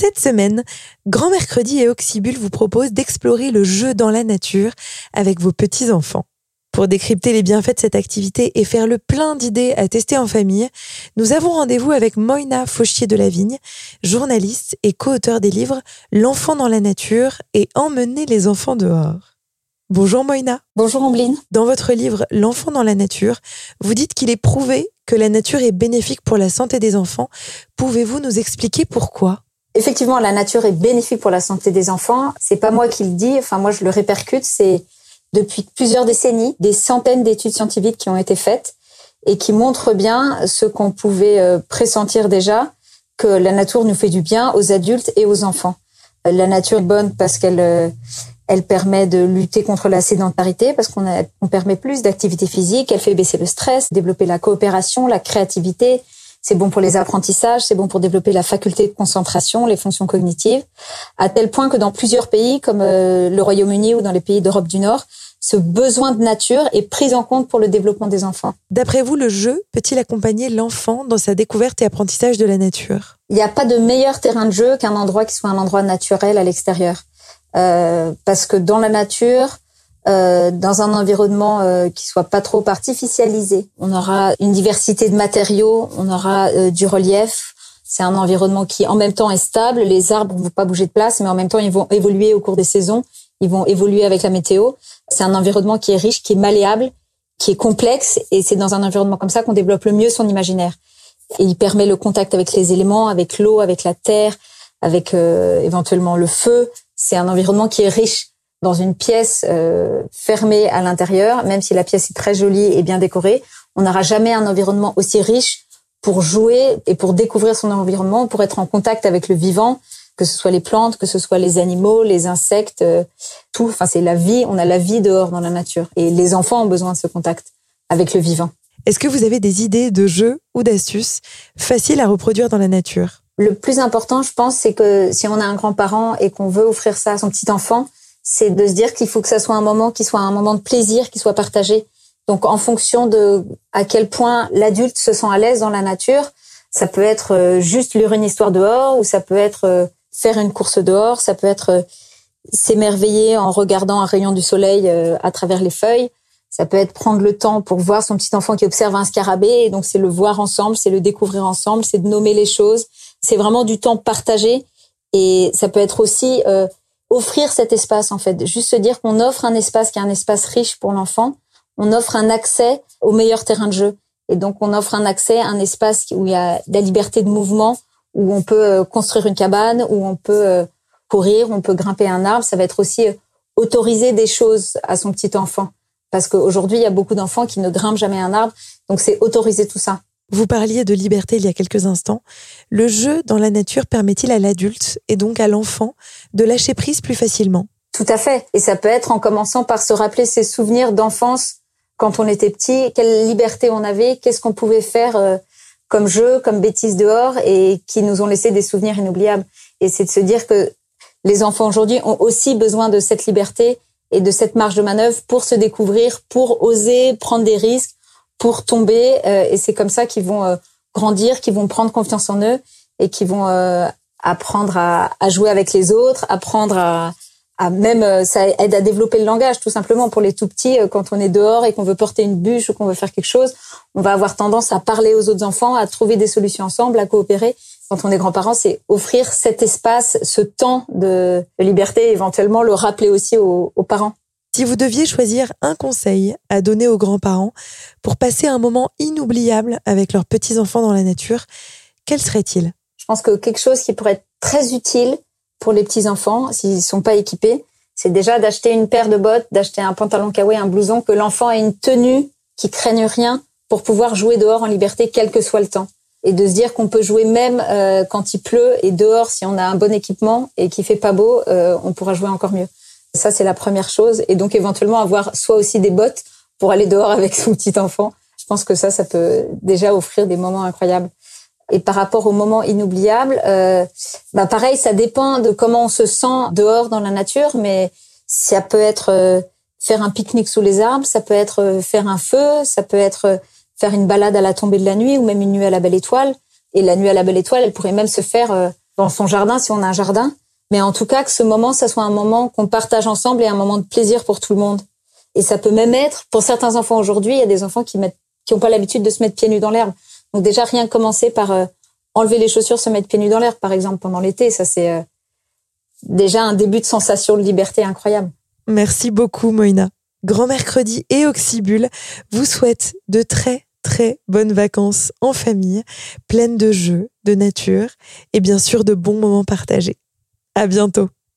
Cette semaine, Grand Mercredi et Oxybul vous proposent d'explorer le jeu dans la nature avec vos petits-enfants. Pour décrypter les bienfaits de cette activité et faire le plein d'idées à tester en famille, nous avons rendez-vous avec Moïna Fauchier de la Vigne, journaliste et co-auteur des livres L'enfant dans la nature et Emmener les enfants dehors. Bonjour Moïna. Bonjour Ambline. Dans votre livre L'enfant dans la nature, vous dites qu'il est prouvé que la nature est bénéfique pour la santé des enfants. Pouvez-vous nous expliquer pourquoi? Effectivement, la nature est bénéfique pour la santé des enfants. C'est pas moi qui le dis, enfin moi je le répercute, c'est depuis plusieurs décennies, des centaines d'études scientifiques qui ont été faites et qui montrent bien ce qu'on pouvait euh, pressentir déjà, que la nature nous fait du bien aux adultes et aux enfants. Euh, la nature est bonne parce qu'elle euh, elle permet de lutter contre la sédentarité parce qu'on on permet plus d'activité physique, elle fait baisser le stress, développer la coopération, la créativité, c'est bon pour les apprentissages, c'est bon pour développer la faculté de concentration, les fonctions cognitives, à tel point que dans plusieurs pays comme euh, le Royaume-Uni ou dans les pays d'Europe du Nord, ce besoin de nature est pris en compte pour le développement des enfants. D'après vous, le jeu peut-il accompagner l'enfant dans sa découverte et apprentissage de la nature? Il n'y a pas de meilleur terrain de jeu qu'un endroit qui soit un endroit naturel à l'extérieur. Euh, parce que dans la nature, euh, dans un environnement euh, qui soit pas trop artificialisé. On aura une diversité de matériaux, on aura euh, du relief. C'est un environnement qui en même temps est stable. Les arbres ne vont pas bouger de place, mais en même temps ils vont évoluer au cours des saisons. Ils vont évoluer avec la météo. C'est un environnement qui est riche, qui est malléable, qui est complexe, et c'est dans un environnement comme ça qu'on développe le mieux son imaginaire. Et il permet le contact avec les éléments, avec l'eau, avec la terre, avec éventuellement le feu. C'est un environnement qui est riche dans une pièce euh, fermée à l'intérieur, même si la pièce est très jolie et bien décorée, on n'aura jamais un environnement aussi riche pour jouer et pour découvrir son environnement, pour être en contact avec le vivant, que ce soit les plantes, que ce soit les animaux, les insectes, euh, tout. Enfin, c'est la vie. On a la vie dehors dans la nature, et les enfants ont besoin de ce contact avec le vivant. Est-ce que vous avez des idées de jeux ou d'astuces faciles à reproduire dans la nature? Le plus important, je pense, c'est que si on a un grand-parent et qu'on veut offrir ça à son petit enfant, c'est de se dire qu'il faut que ça soit un moment qui soit un moment de plaisir, qui soit partagé. Donc, en fonction de à quel point l'adulte se sent à l'aise dans la nature, ça peut être euh, juste lire une histoire dehors, ou ça peut être euh, faire une course dehors, ça peut être euh, s'émerveiller en regardant un rayon du soleil à travers les feuilles. Ça peut être prendre le temps pour voir son petit enfant qui observe un scarabée, et donc c'est le voir ensemble, c'est le découvrir ensemble, c'est de nommer les choses. C'est vraiment du temps partagé, et ça peut être aussi offrir cet espace en fait, juste se dire qu'on offre un espace qui est un espace riche pour l'enfant, on offre un accès au meilleur terrain de jeu. Et donc on offre un accès un espace où il y a de la liberté de mouvement, où on peut euh, construire une cabane, où on peut euh, courir, on peut grimper un arbre, ça va être aussi euh, autoriser des choses à son petit enfant. Parce qu'aujourd'hui il y a beaucoup d'enfants qui ne grimpent jamais un arbre, donc c'est autoriser tout ça. Vous parliez de liberté il y a quelques instants. Le jeu dans la nature permet-il à l'adulte et donc à l'enfant de lâcher prise plus facilement? Tout à fait. Et ça peut être en commençant par se rappeler ses souvenirs d'enfance quand on était petit, quelle liberté on avait, qu'est-ce qu'on pouvait faire euh, comme jeu, comme bêtises dehors et qui nous ont laissé des souvenirs inoubliables. Et c'est de se dire que les enfants aujourd'hui ont aussi besoin de cette liberté et de cette marge de manœuvre pour se découvrir, pour oser prendre des risques, pour tomber. Euh, et c'est comme ça qu'ils vont euh, grandir, qu'ils vont prendre confiance en eux et qu'ils vont euh, apprendre à, à, jouer avec les autres, apprendre à, à même ça aide à développer le langage tout simplement pour les tout petits quand on est dehors et qu'on veut porter une bûche ou qu'on veut faire quelque chose on va avoir tendance à parler aux autres enfants à trouver des solutions ensemble à coopérer quand on est grands-parents c'est offrir cet espace ce temps de, liberté éventuellement le rappeler aussi aux, aux parents si vous deviez choisir un conseil à donner aux grands-parents pour passer un moment inoubliable avec leurs petits-enfants dans la nature, quel serait-il? Je pense que quelque chose qui pourrait être très utile pour les petits-enfants, s'ils ne sont pas équipés, c'est déjà d'acheter une paire de bottes, d'acheter un pantalon kawaii, un blouson, que l'enfant ait une tenue qui craigne rien pour pouvoir jouer dehors en liberté, quel que soit le temps. Et de se dire qu'on peut jouer même euh, quand il pleut et dehors, si on a un bon équipement et qu'il fait pas beau, euh, on pourra jouer encore mieux. Ça, c'est la première chose. Et donc, éventuellement, avoir soit aussi des bottes pour aller dehors avec son petit enfant. Je pense que ça, ça peut déjà offrir des moments incroyables. Et par rapport aux moments inoubliables, euh, bah pareil, ça dépend de comment on se sent dehors dans la nature, mais ça peut être euh, faire un pique-nique sous les arbres, ça peut être euh, faire un feu, ça peut être euh, faire une balade à la tombée de la nuit ou même une nuit à la belle étoile. Et la nuit à la belle étoile, elle pourrait même se faire dans son jardin si on a un jardin. Mais en tout cas, que ce moment, ça soit un moment qu'on partage ensemble et un moment de plaisir pour tout le monde. Et ça peut même être, pour certains enfants aujourd'hui, il y a des enfants qui mettent, qui n'ont pas l'habitude de se mettre pieds nus dans l'herbe. Donc déjà, rien que commencer par euh, enlever les chaussures, se mettre pieds nus dans l'herbe, par exemple, pendant l'été, ça c'est euh, déjà un début de sensation de liberté incroyable. Merci beaucoup, Moïna. Grand Mercredi et Oxybule vous souhaitent de très très bonnes vacances en famille, pleines de jeux, de nature et bien sûr de bons moments partagés. À bientôt.